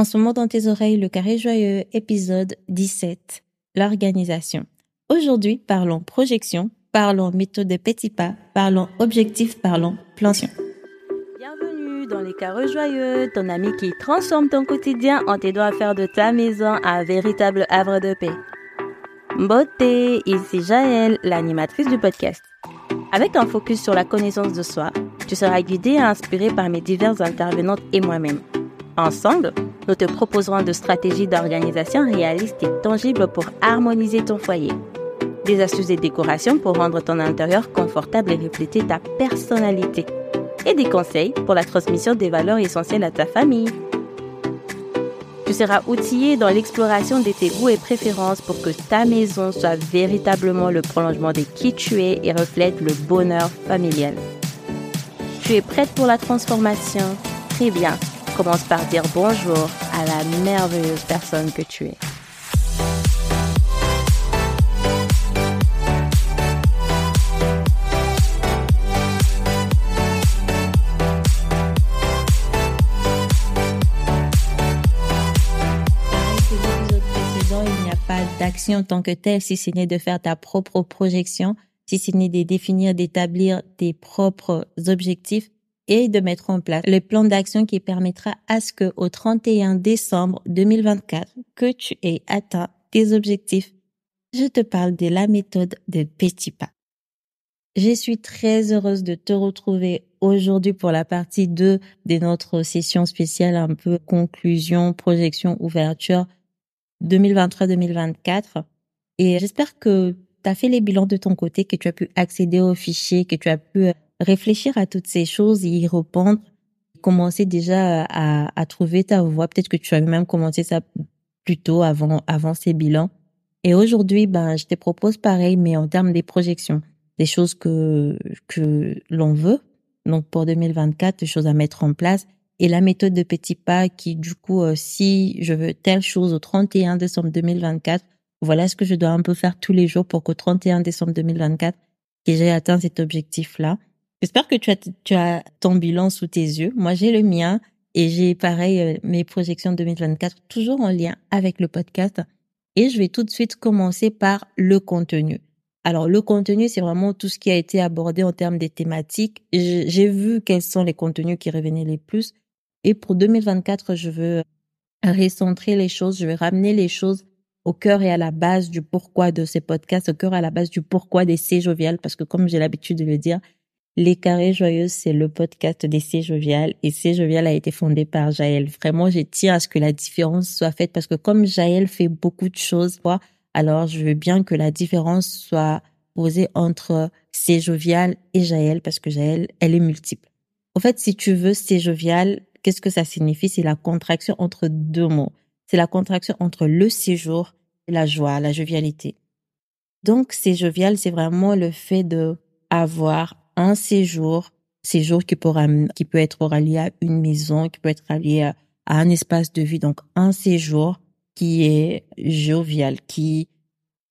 En ce moment dans tes oreilles, le carré joyeux, épisode 17, l'organisation. Aujourd'hui, parlons projection, parlons méthode de petits pas, parlons objectif, parlons plantion. Bienvenue dans les carrés joyeux, ton ami qui transforme ton quotidien en t'aidant à faire de ta maison un véritable havre de paix. Beauté, ici Jaël, l'animatrice du podcast. Avec un focus sur la connaissance de soi, tu seras guidé et inspiré par mes diverses intervenantes et moi-même. Ensemble, nous te proposerons de stratégies d'organisation réalistes et tangibles pour harmoniser ton foyer. Des astuces et décorations pour rendre ton intérieur confortable et refléter ta personnalité. Et des conseils pour la transmission des valeurs essentielles à ta famille. Tu seras outillé dans l'exploration de tes goûts et préférences pour que ta maison soit véritablement le prolongement de qui tu es et reflète le bonheur familial. Tu es prête pour la transformation? Très bien commence par dire bonjour à la merveilleuse personne que tu es. il n'y a pas d'action en tant que telle, si ce n'est de faire ta propre projection, si ce n'est de définir, d'établir tes propres objectifs et de mettre en place le plan d'action qui permettra à ce que au 31 décembre 2024 que tu aies atteint tes objectifs. Je te parle de la méthode de petits pas. Je suis très heureuse de te retrouver aujourd'hui pour la partie 2 de notre session spéciale un peu conclusion, projection, ouverture 2023-2024. Et j'espère que tu as fait les bilans de ton côté, que tu as pu accéder aux fichiers, que tu as pu réfléchir à toutes ces choses, y répondre, commencer déjà à, à trouver ta voie. Peut-être que tu as même commencé ça plus tôt avant, avant ces bilans. Et aujourd'hui, ben, je te propose pareil, mais en termes des projections, des choses que, que l'on veut. Donc, pour 2024, des choses à mettre en place. Et la méthode de petits pas qui, du coup, euh, si je veux telle chose au 31 décembre 2024, voilà ce que je dois un peu faire tous les jours pour qu'au 31 décembre 2024, que j'ai atteint cet objectif-là. J'espère que tu as, tu as ton bilan sous tes yeux. Moi, j'ai le mien et j'ai pareil euh, mes projections 2024 toujours en lien avec le podcast. Et je vais tout de suite commencer par le contenu. Alors, le contenu, c'est vraiment tout ce qui a été abordé en termes des thématiques. J'ai vu quels sont les contenus qui revenaient les plus. Et pour 2024, je veux recentrer les choses, je vais ramener les choses au cœur et à la base du pourquoi de ces podcasts, au cœur et à la base du pourquoi des C joviales, parce que comme j'ai l'habitude de le dire, les Carrés Joyeux, c'est le podcast des C Jovial et C Jovial a été fondé par Jaël. Vraiment, je tiens à ce que la différence soit faite parce que comme Jaël fait beaucoup de choses, alors je veux bien que la différence soit posée entre C Jovial et Jaël parce que Jaël, elle est multiple. En fait, si tu veux C Jovial, qu'est-ce que ça signifie? C'est la contraction entre deux mots. C'est la contraction entre le séjour et la joie, la jovialité. Donc, C Jovial, c'est vraiment le fait de avoir un séjour, séjour qui, pourra, qui peut être relié à une maison, qui peut être relié à, un espace de vie. Donc, un séjour qui est jovial, qui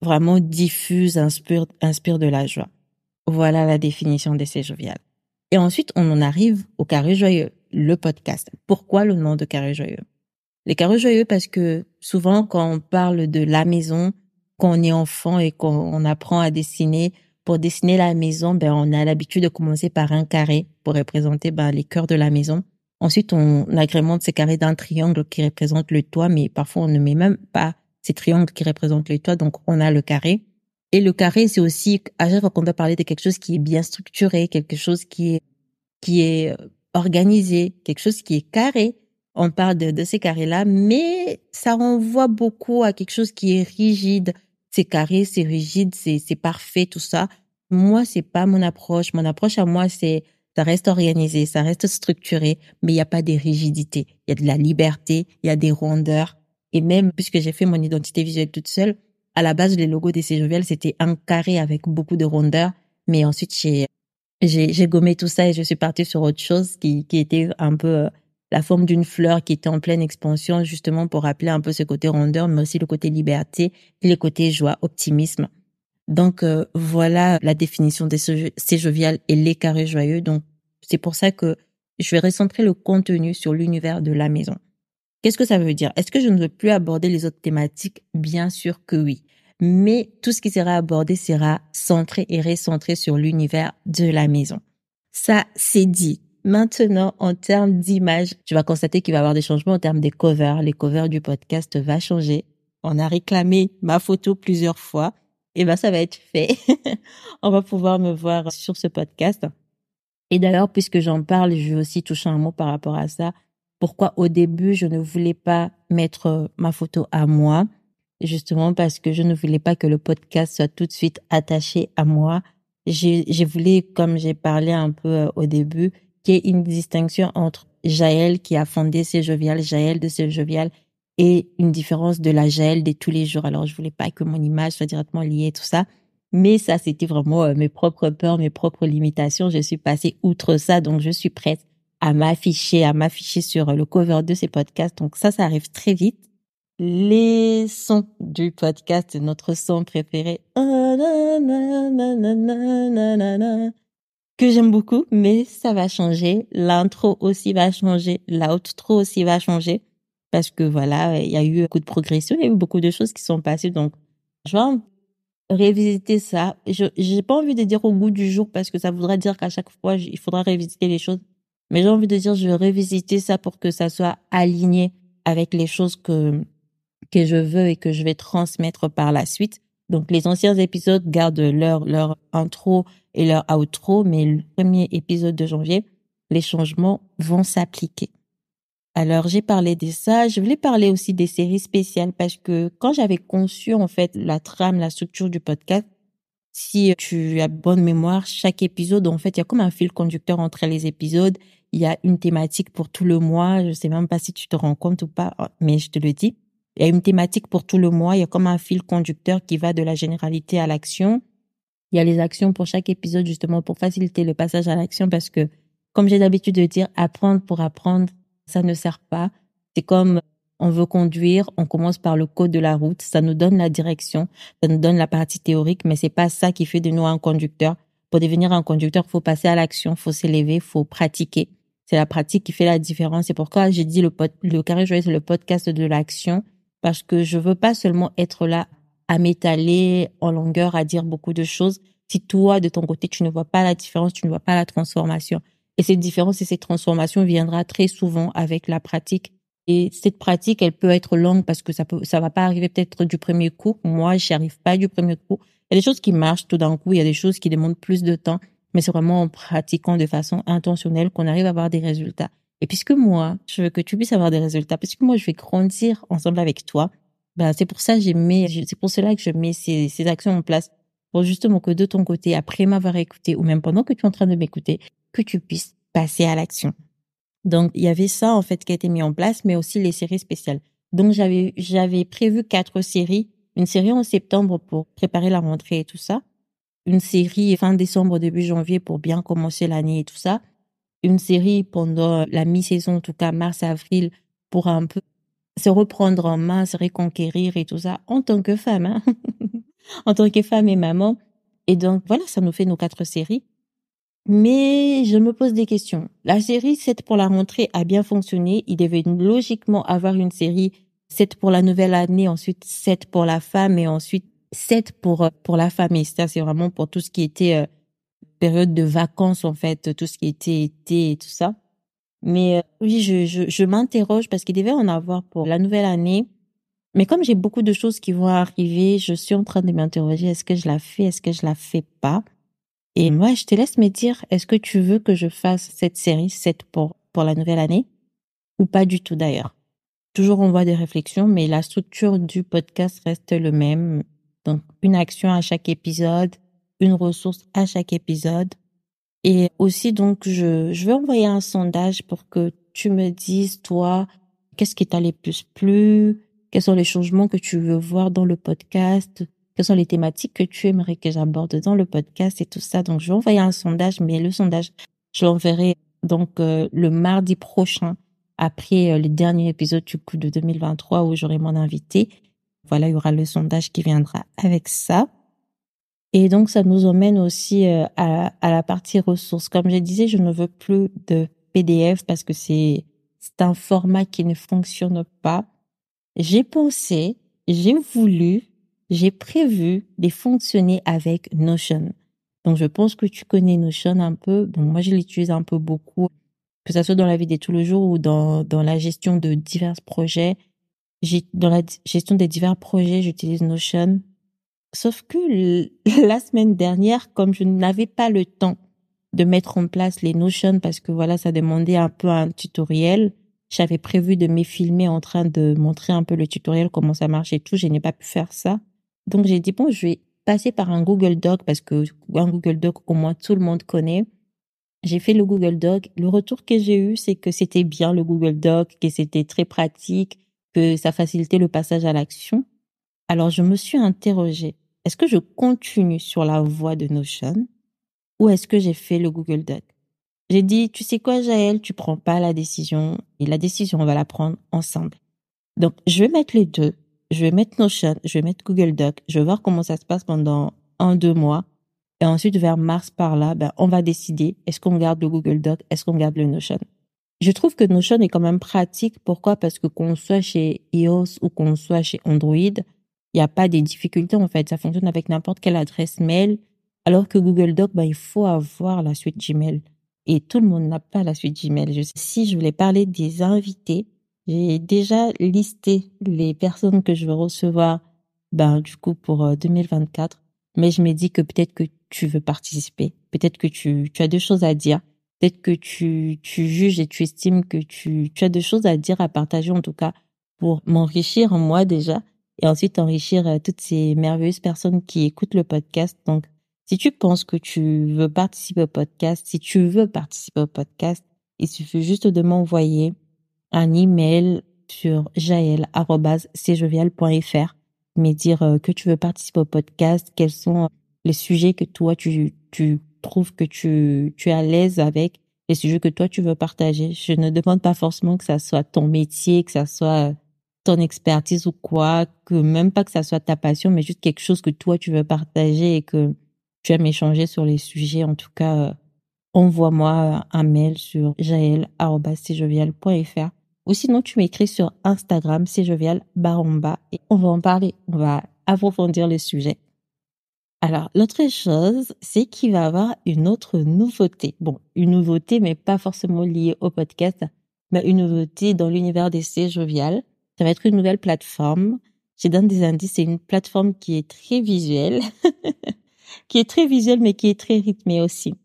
vraiment diffuse, inspire, inspire de la joie. Voilà la définition de ces jovial. Et ensuite, on en arrive au carré joyeux, le podcast. Pourquoi le nom de carré joyeux? Les carrés joyeux parce que souvent, quand on parle de la maison, quand on est enfant et qu'on apprend à dessiner, pour dessiner la maison, ben, on a l'habitude de commencer par un carré pour représenter ben, les cœurs de la maison. Ensuite, on agrémente ces carrés d'un triangle qui représente le toit, mais parfois on ne met même pas ces triangles qui représentent le toit, donc on a le carré. Et le carré, c'est aussi, à chaque fois qu'on doit parler de quelque chose qui est bien structuré, quelque chose qui est, qui est euh, organisé, quelque chose qui est carré, on parle de, de ces carrés-là, mais ça renvoie beaucoup à quelque chose qui est rigide, c'est carré, c'est rigide, c'est parfait tout ça. Moi, c'est pas mon approche. Mon approche à moi, c'est ça reste organisé, ça reste structuré, mais il n'y a pas de rigidité. Il y a de la liberté, il y a des rondeurs. Et même puisque j'ai fait mon identité visuelle toute seule, à la base, les logos des CGVL, c'était un carré avec beaucoup de rondeurs. Mais ensuite, j'ai, j'ai, j'ai gommé tout ça et je suis partie sur autre chose qui, qui était un peu euh, la forme d'une fleur qui était en pleine expansion, justement pour rappeler un peu ce côté rondeur, mais aussi le côté liberté et le côté joie, optimisme. Donc euh, voilà la définition des ces joviales et les carrés joyeux. Donc c'est pour ça que je vais recentrer le contenu sur l'univers de la maison. Qu'est-ce que ça veut dire? Est-ce que je ne veux plus aborder les autres thématiques? Bien sûr que oui. Mais tout ce qui sera abordé sera centré et recentré sur l'univers de la maison. Ça, c'est dit. Maintenant, en termes d'image, tu vas constater qu'il va y avoir des changements en termes des covers. Les covers du podcast va changer. On a réclamé ma photo plusieurs fois. Et ben, ça va être fait. On va pouvoir me voir sur ce podcast. Et d'ailleurs, puisque j'en parle, je vais aussi toucher un mot par rapport à ça. Pourquoi au début, je ne voulais pas mettre ma photo à moi? Justement parce que je ne voulais pas que le podcast soit tout de suite attaché à moi. J'ai voulu, comme j'ai parlé un peu euh, au début, qu'il y ait une distinction entre Jaël qui a fondé C'est Jovial, Jaël de C'est Jovial, et une différence de la Jaël de tous les jours. Alors, je voulais pas que mon image soit directement liée tout ça. Mais ça, c'était vraiment euh, mes propres peurs, mes propres limitations. Je suis passée outre ça, donc je suis prête à m'afficher, à m'afficher sur le cover de ces podcasts. Donc ça, ça arrive très vite. Les sons du podcast, notre son préféré, que j'aime beaucoup, mais ça va changer. L'intro aussi va changer, l'outro aussi va changer, parce que voilà, il y a eu beaucoup de progression, il y a eu beaucoup de choses qui sont passées. Donc, je vais révisiter ça. Je j'ai pas envie de dire au goût du jour parce que ça voudrait dire qu'à chaque fois il faudra révisiter les choses. Mais j'ai envie de dire je vais revisiter ça pour que ça soit aligné avec les choses que que je veux et que je vais transmettre par la suite. Donc les anciens épisodes gardent leur leur intro et leur outro, mais le premier épisode de janvier, les changements vont s'appliquer. Alors j'ai parlé de ça, je voulais parler aussi des séries spéciales parce que quand j'avais conçu en fait la trame, la structure du podcast, si tu as bonne mémoire, chaque épisode en fait, il y a comme un fil conducteur entre les épisodes, il y a une thématique pour tout le mois, je sais même pas si tu te rends compte ou pas, mais je te le dis. Il y a une thématique pour tout le mois, il y a comme un fil conducteur qui va de la généralité à l'action. Il y a les actions pour chaque épisode justement pour faciliter le passage à l'action parce que comme j'ai l'habitude de dire apprendre pour apprendre ça ne sert pas. C'est comme on veut conduire, on commence par le code de la route, ça nous donne la direction, ça nous donne la partie théorique, mais c'est pas ça qui fait de nous un conducteur. Pour devenir un conducteur, faut passer à l'action, faut s'élever, faut pratiquer. C'est la pratique qui fait la différence. C'est pourquoi j'ai dit le, le carré joyeux, c'est le podcast de l'action, parce que je veux pas seulement être là à m'étaler en longueur, à dire beaucoup de choses. Si toi, de ton côté, tu ne vois pas la différence, tu ne vois pas la transformation. Et cette différence et cette transformation viendra très souvent avec la pratique. Et cette pratique, elle peut être longue parce que ça peut, ça va pas arriver peut-être du premier coup. Moi, j'y arrive pas du premier coup. Il y a des choses qui marchent tout d'un coup. Il y a des choses qui demandent plus de temps. Mais c'est vraiment en pratiquant de façon intentionnelle qu'on arrive à avoir des résultats. Et puisque moi, je veux que tu puisses avoir des résultats, puisque moi, je vais grandir ensemble avec toi, ben, c'est pour ça que j'ai mis, c'est pour cela que je mets ces, ces actions en place pour justement que de ton côté, après m'avoir écouté ou même pendant que tu es en train de m'écouter, que tu puisses passer à l'action. Donc, il y avait ça, en fait, qui a été mis en place, mais aussi les séries spéciales. Donc, j'avais, j'avais prévu quatre séries. Une série en septembre pour préparer la rentrée et tout ça. Une série fin décembre, début janvier pour bien commencer l'année et tout ça. Une série pendant la mi-saison, en tout cas mars-avril, pour un peu se reprendre en main, se reconquérir et tout ça en tant que femme, hein en tant que femme et maman. Et donc, voilà, ça nous fait nos quatre séries. Mais je me pose des questions. La série 7 pour la rentrée a bien fonctionné. Il devait logiquement avoir une série 7 pour la nouvelle année, ensuite 7 pour la femme et ensuite 7 pour, euh, pour la famille. Ça, c'est vraiment pour tout ce qui était euh, période de vacances, en fait, tout ce qui était été et tout ça. Mais euh, oui, je, je, je m'interroge parce qu'il devait en avoir pour la nouvelle année. Mais comme j'ai beaucoup de choses qui vont arriver, je suis en train de m'interroger, est-ce que je la fais, est-ce que je la fais pas? Et moi, je te laisse me dire, est-ce que tu veux que je fasse cette série, cette pour, pour la nouvelle année, ou pas du tout d'ailleurs? Toujours on voit des réflexions, mais la structure du podcast reste le même. Donc, une action à chaque épisode, une ressource à chaque épisode. Et aussi, donc, je, je vais envoyer un sondage pour que tu me dises, toi, qu'est-ce qui t'a le plus plu? Quels sont les changements que tu veux voir dans le podcast? quelles sont les thématiques que tu aimerais que j'aborde dans le podcast et tout ça? Donc, je vais envoyer un sondage, mais le sondage, je l'enverrai donc euh, le mardi prochain, après euh, le dernier épisode du coup de 2023 où j'aurai mon invité. Voilà, il y aura le sondage qui viendra avec ça. Et donc, ça nous emmène aussi euh, à, la partie ressources. Comme je disais, je ne veux plus de PDF parce que c'est c'est un format qui ne fonctionne pas. J'ai pensé, j'ai voulu, j'ai prévu de fonctionner avec Notion. Donc, je pense que tu connais Notion un peu. Bon, moi, je l'utilise un peu beaucoup, que ce soit dans la vie de tous les jours ou dans, dans la gestion de divers projets. Dans la gestion des divers projets, j'utilise Notion. Sauf que la semaine dernière, comme je n'avais pas le temps de mettre en place les Notion parce que voilà, ça demandait un peu un tutoriel. J'avais prévu de me filmer en train de montrer un peu le tutoriel, comment ça marche et tout. Je n'ai pas pu faire ça. Donc, j'ai dit, bon, je vais passer par un Google Doc parce que un Google Doc, au moins, tout le monde connaît. J'ai fait le Google Doc. Le retour que j'ai eu, c'est que c'était bien le Google Doc, que c'était très pratique, que ça facilitait le passage à l'action. Alors, je me suis interrogée. Est-ce que je continue sur la voie de Notion ou est-ce que j'ai fait le Google Doc? J'ai dit, tu sais quoi, Jaël, tu prends pas la décision et la décision, on va la prendre ensemble. Donc, je vais mettre les deux. Je vais mettre Notion, je vais mettre Google Doc. Je vais voir comment ça se passe pendant un, deux mois. Et ensuite, vers mars par là, ben, on va décider est-ce qu'on garde le Google Doc, est-ce qu'on garde le Notion? Je trouve que Notion est quand même pratique. Pourquoi? Parce que qu'on soit chez iOS ou qu'on soit chez Android, il n'y a pas des difficultés en fait. Ça fonctionne avec n'importe quelle adresse mail. Alors que Google Doc, bah, il faut avoir la suite Gmail. Et tout le monde n'a pas la suite Gmail. Je, si je voulais parler des invités, j'ai déjà listé les personnes que je veux recevoir, ben, du coup, pour 2024. Euh, Mais je me dis que peut-être que tu veux participer. Peut-être que tu, as deux choses à dire. Peut-être que tu, tu juges et tu estimes que tu, tu as deux choses à dire, à partager en tout cas, pour m'enrichir moi déjà, et ensuite enrichir euh, toutes ces merveilleuses personnes qui écoutent le podcast. Donc, si tu penses que tu veux participer au podcast, si tu veux participer au podcast, il suffit juste de m'envoyer un email sur jaël.cjovial.fr, me dire euh, que tu veux participer au podcast, quels sont les sujets que toi tu, tu trouves que tu, tu es à l'aise avec, les sujets que toi tu veux partager. Je ne demande pas forcément que ça soit ton métier, que ça soit ton expertise ou quoi, que même pas que ça soit ta passion, mais juste quelque chose que toi tu veux partager et que tu aimes échanger sur les sujets, en tout cas, euh, envoie-moi un mail sur jaël.cjovial.fr ou sinon tu m'écris sur Instagram, cjovial baromba et on va en parler, on va approfondir le sujet. Alors, l'autre chose, c'est qu'il va y avoir une autre nouveauté. Bon, une nouveauté, mais pas forcément liée au podcast, mais une nouveauté dans l'univers des C jovial. Ça va être une nouvelle plateforme. J'ai donné des indices, c'est une plateforme qui est très visuelle. qui est très visuel, mais qui est très rythmé aussi.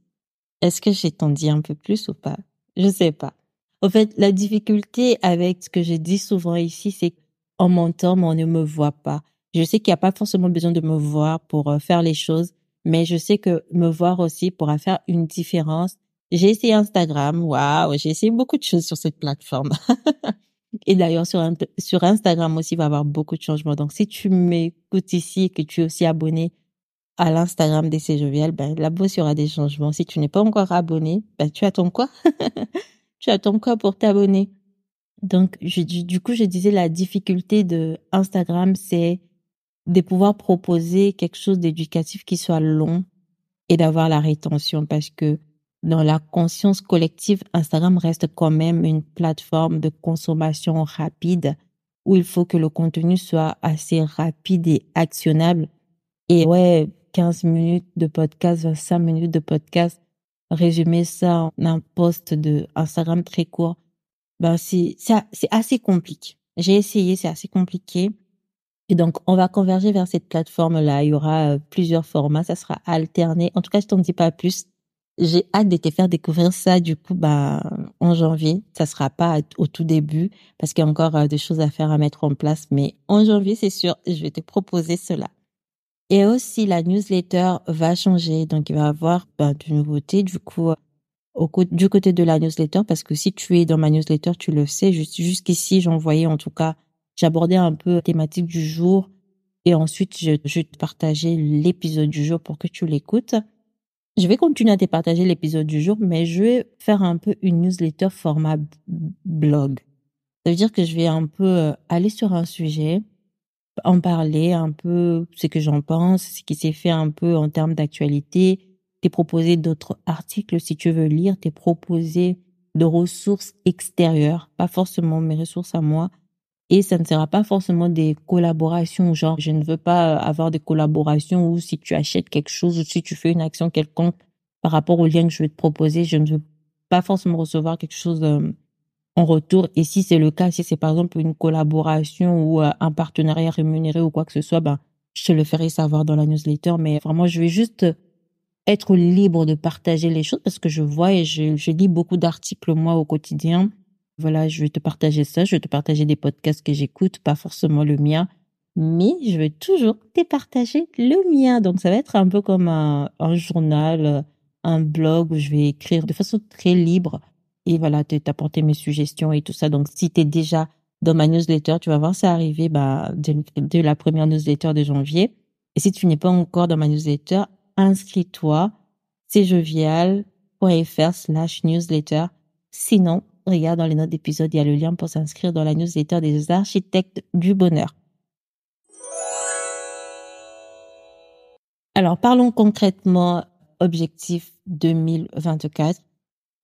Est-ce que j'ai t'en un peu plus ou pas? Je sais pas. En fait, la difficulté avec ce que je dis souvent ici, c'est qu'en m'entend, mais on ne me voit pas. Je sais qu'il n'y a pas forcément besoin de me voir pour euh, faire les choses, mais je sais que me voir aussi pourra faire une différence. J'ai essayé Instagram, waouh, j'ai essayé beaucoup de choses sur cette plateforme. et d'ailleurs, sur, sur Instagram aussi, il va y avoir beaucoup de changements. Donc, si tu m'écoutes ici et que tu es aussi abonné à l'Instagram des Jovial, ben, là-bas, il y aura des changements. Si tu n'es pas encore abonné, ben, tu attends quoi? tu attends quoi pour t'abonner? Donc, du coup, je disais la difficulté de Instagram, c'est de pouvoir proposer quelque chose d'éducatif qui soit long et d'avoir la rétention parce que dans la conscience collective, Instagram reste quand même une plateforme de consommation rapide où il faut que le contenu soit assez rapide et actionnable. Et ouais, 15 minutes de podcast, 25 minutes de podcast, résumer ça en un post de Instagram très court, ben c'est assez compliqué. J'ai essayé, c'est assez compliqué. Et donc, on va converger vers cette plateforme-là. Il y aura euh, plusieurs formats, ça sera alterné. En tout cas, je t'en dis pas plus. J'ai hâte de te faire découvrir ça, du coup, bah, en janvier. Ça sera pas au tout début, parce qu'il y a encore euh, des choses à faire, à mettre en place. Mais en janvier, c'est sûr, je vais te proposer cela. Et aussi, la newsletter va changer. Donc, il va y avoir ben, de nouveautés, du coup, du côté de la newsletter, parce que si tu es dans ma newsletter, tu le sais. Jusqu'ici, j'envoyais en tout cas, j'abordais un peu la thématique du jour. Et ensuite, je, je te partageais l'épisode du jour pour que tu l'écoutes. Je vais continuer à te partager l'épisode du jour, mais je vais faire un peu une newsletter format blog. Ça veut dire que je vais un peu euh, aller sur un sujet, en parler un peu ce que j'en pense, ce qui s'est fait un peu en termes d'actualité, t'es proposé d'autres articles si tu veux lire, t'es proposé de ressources extérieures, pas forcément mes ressources à moi. Et ça ne sera pas forcément des collaborations, genre je ne veux pas avoir des collaborations où si tu achètes quelque chose ou si tu fais une action quelconque par rapport au lien que je vais te proposer, je ne veux pas forcément recevoir quelque chose euh, en retour. Et si c'est le cas, si c'est par exemple une collaboration ou euh, un partenariat rémunéré ou quoi que ce soit, ben, je te le ferai savoir dans la newsletter. Mais vraiment, je vais juste être libre de partager les choses parce que je vois et je, je lis beaucoup d'articles moi au quotidien. Voilà, je vais te partager ça, je vais te partager des podcasts que j'écoute, pas forcément le mien, mais je vais toujours te partager le mien. Donc ça va être un peu comme un, journal, un blog où je vais écrire de façon très libre et voilà, t'apporter mes suggestions et tout ça. Donc si tu es déjà dans ma newsletter, tu vas voir ça arriver bah, la première newsletter de janvier. Et si tu n'es pas encore dans ma newsletter, inscris-toi, c'est jovial.fr slash newsletter. Sinon, regarde dans les notes d'épisode, il y a le lien pour s'inscrire dans la newsletter des architectes du bonheur. Alors, parlons concrètement objectif 2024.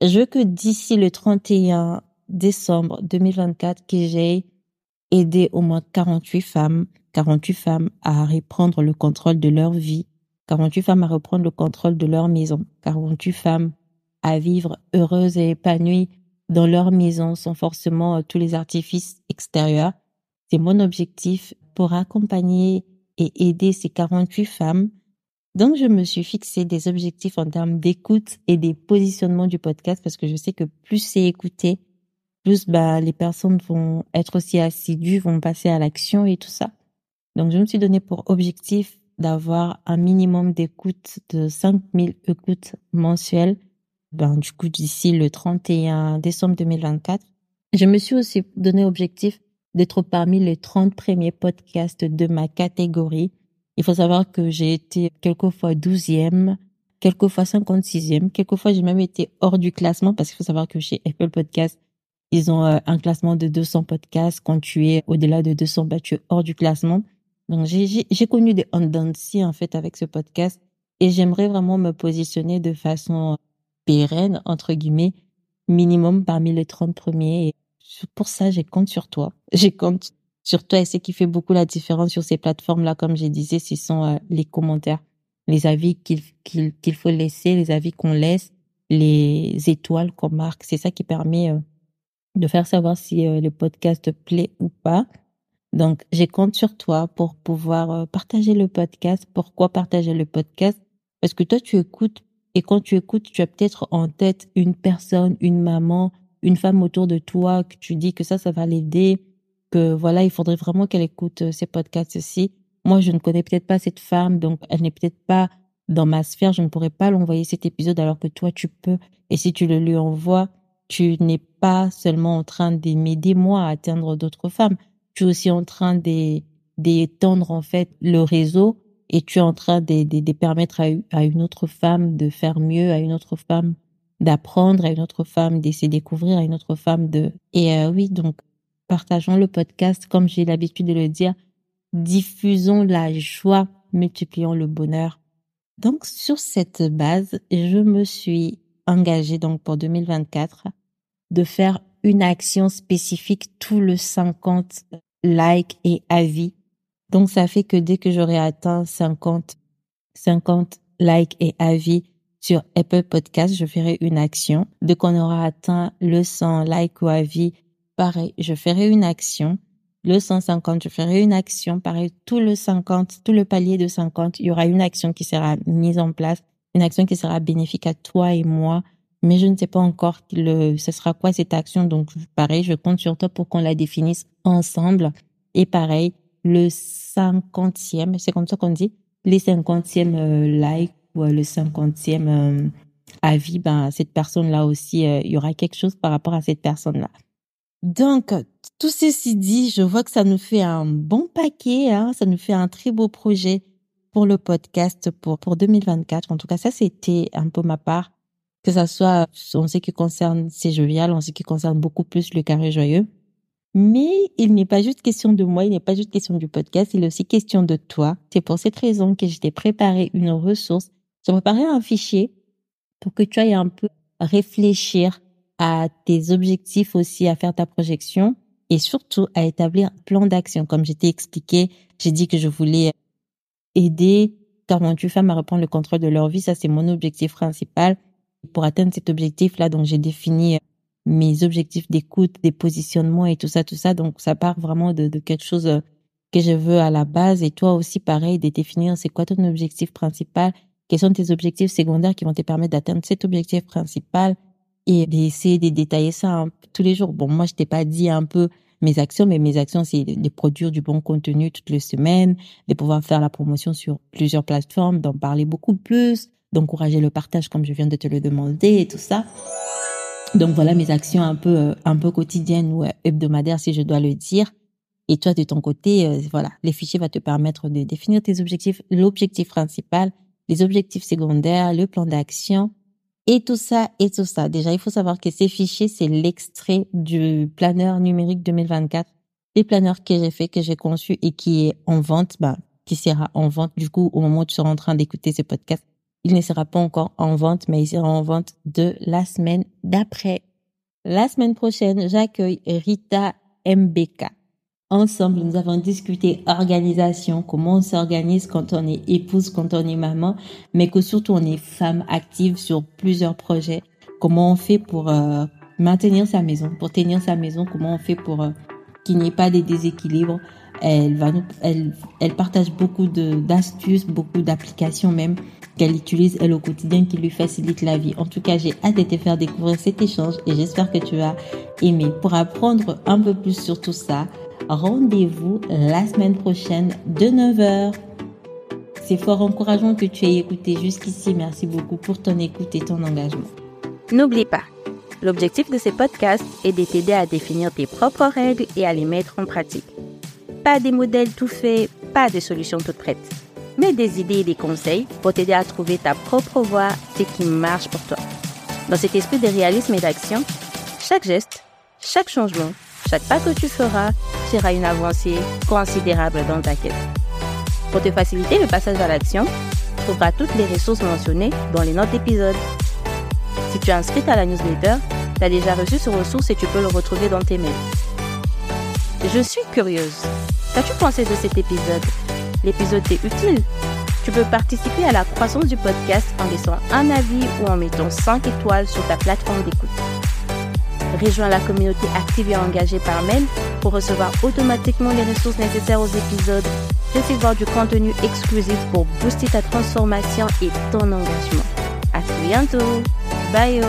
Je veux que d'ici le 31 décembre 2024, que j'ai aidé au moins 48 femmes, 48 femmes à reprendre le contrôle de leur vie, 48 femmes à reprendre le contrôle de leur maison, 48 femmes à vivre heureuses et épanouies dans leur maison sans forcément euh, tous les artifices extérieurs. C'est mon objectif pour accompagner et aider ces 48 femmes. Donc, je me suis fixé des objectifs en termes d'écoute et des positionnements du podcast parce que je sais que plus c'est écouté, plus bah, les personnes vont être aussi assidues, vont passer à l'action et tout ça. Donc, je me suis donné pour objectif d'avoir un minimum d'écoute de 5000 écoutes mensuelles. Ben, du coup, d'ici le 31 décembre 2024. Je me suis aussi donné objectif d'être parmi les 30 premiers podcasts de ma catégorie. Il faut savoir que j'ai été quelquefois 12e, quelquefois 56e, quelquefois j'ai même été hors du classement parce qu'il faut savoir que chez Apple Podcasts, ils ont euh, un classement de 200 podcasts. Quand tu es au-delà de 200, bah, tu es hors du classement. Donc, j'ai connu des on en fait avec ce podcast et j'aimerais vraiment me positionner de façon pérenne, entre guillemets, minimum parmi les 30 premiers. Et pour ça, j'ai compte sur toi. J'ai compte sur toi et ce qui fait beaucoup la différence sur ces plateformes-là, comme je disais, ce sont euh, les commentaires, les avis qu'il faut laisser, les avis qu'on laisse, les étoiles qu'on marque. C'est ça qui permet euh, de faire savoir si euh, le podcast plaît ou pas. Donc, j'ai compte sur toi pour pouvoir partager le podcast. Pourquoi partager le podcast? Parce que toi, tu écoutes et quand tu écoutes, tu as peut-être en tête une personne, une maman, une femme autour de toi que tu dis que ça, ça va l'aider, que voilà, il faudrait vraiment qu'elle écoute euh, ces podcasts-ci. Moi, je ne connais peut-être pas cette femme, donc elle n'est peut-être pas dans ma sphère. Je ne pourrais pas l'envoyer cet épisode alors que toi, tu peux. Et si tu le lui envoies, tu n'es pas seulement en train de m'aider moi à atteindre d'autres femmes tu es aussi en train d'étendre en fait le réseau et tu es en train de, de, permettre à, une autre femme de faire mieux, à une autre femme d'apprendre, à une autre femme de découvrir, à une autre femme de... Et euh, oui, donc partageons le podcast comme j'ai l'habitude de le dire, diffusons la joie, multiplions le bonheur. Donc sur cette base, je me suis engagée donc pour 2024 de faire une action spécifique tout le 50 likes et avis. Donc ça fait que dès que j'aurai atteint 50 50 likes et avis sur Apple Podcast, je ferai une action. Dès qu'on aura atteint le 100 likes ou avis, pareil, je ferai une action. Le 150, je ferai une action. Pareil, tout le 50, tout le palier de 50, il y aura une action qui sera mise en place, une action qui sera bénéfique à toi et moi mais je ne sais pas encore le, ce sera quoi cette action. Donc, pareil, je compte sur toi pour qu'on la définisse ensemble. Et pareil, le cinquantième, c'est comme ça qu'on dit, les cinquantièmes euh, like ou euh, le cinquantième euh, avis, ben, cette personne-là aussi, il y aura quelque chose par rapport à cette personne-là. Donc, tout ceci dit, je vois que ça nous fait un bon paquet, hein, ça nous fait un très beau projet pour le podcast pour, pour 2024. En tout cas, ça, c'était un peu ma part que ça soit en ce qui concerne C'est Jovial, en ce qui concerne beaucoup plus le carré joyeux. Mais il n'est pas juste question de moi, il n'est pas juste question du podcast, il est aussi question de toi. C'est pour cette raison que je t'ai préparé une ressource. J'ai préparé un fichier pour que tu ailles un peu réfléchir à tes objectifs aussi, à faire ta projection et surtout à établir un plan d'action. Comme je t'ai expliqué, j'ai dit que je voulais aider 48 femmes à reprendre le contrôle de leur vie. Ça, c'est mon objectif principal. Pour atteindre cet objectif-là, donc j'ai défini mes objectifs d'écoute, des positionnements et tout ça, tout ça. Donc, ça part vraiment de, quelque chose euh, que je veux à la base. Et toi aussi, pareil, de définir c'est quoi ton objectif principal, quels sont tes objectifs secondaires qui vont te permettre d'atteindre cet objectif principal et d'essayer de détailler ça tous les jours. Bon, moi, je t'ai pas dit un peu mes actions, mais mes actions, c'est de produire du bon contenu toutes les semaines, de pouvoir faire la promotion sur plusieurs plateformes, d'en parler beaucoup plus, d'encourager le partage comme je viens de te le demander et tout ça. Donc voilà mes actions un peu euh, un peu quotidiennes ou euh, hebdomadaires si je dois le dire. Et toi de ton côté, euh, voilà, les fichiers vont te permettre de définir tes objectifs, l'objectif principal, les objectifs secondaires, le plan d'action et tout ça et tout ça. Déjà, il faut savoir que ces fichiers, c'est l'extrait du planeur numérique 2024, les planeurs que j'ai fait, que j'ai conçu et qui est en vente, bah, qui sera en vente du coup au moment où tu seras en train d'écouter ce podcast il ne sera pas encore en vente, mais il sera en vente de la semaine d'après. La semaine prochaine, j'accueille Rita MBK. Ensemble, nous avons discuté organisation, comment on s'organise quand on est épouse, quand on est maman, mais que surtout on est femme active sur plusieurs projets. Comment on fait pour euh, maintenir sa maison, pour tenir sa maison, comment on fait pour euh, qu'il n'y ait pas de déséquilibres? Elle partage beaucoup d'astuces, beaucoup d'applications même qu'elle utilise elle au quotidien qui lui facilite la vie. En tout cas, j'ai hâte de te faire découvrir cet échange et j'espère que tu as aimé. Pour apprendre un peu plus sur tout ça, rendez-vous la semaine prochaine de 9h. C'est fort encourageant que tu aies écouté jusqu'ici. Merci beaucoup pour ton écoute et ton engagement. N'oublie pas, l'objectif de ces podcasts est de t'aider à définir tes propres règles et à les mettre en pratique. Pas des modèles tout faits, pas des solutions toutes prêtes mais des idées et des conseils pour t'aider à trouver ta propre voie, ce qui marche pour toi. Dans cet esprit de réalisme et d'action, chaque geste, chaque changement, chaque pas que tu feras sera une avancée considérable dans ta quête. Pour te faciliter le passage à l'action, tu trouveras toutes les ressources mentionnées dans les notes d'épisode. Si tu es inscrite à la newsletter, tu as déjà reçu ce ressource et tu peux le retrouver dans tes mails. Je suis curieuse. Qu'as-tu pensé de cet épisode? L'épisode t'est utile, tu peux participer à la croissance du podcast en laissant un avis ou en mettant 5 étoiles sur ta plateforme d'écoute. Rejoins la communauté active et engagée par mail pour recevoir automatiquement les ressources nécessaires aux épisodes, recevoir du contenu exclusif pour booster ta transformation et ton engagement. À très bientôt. Bye.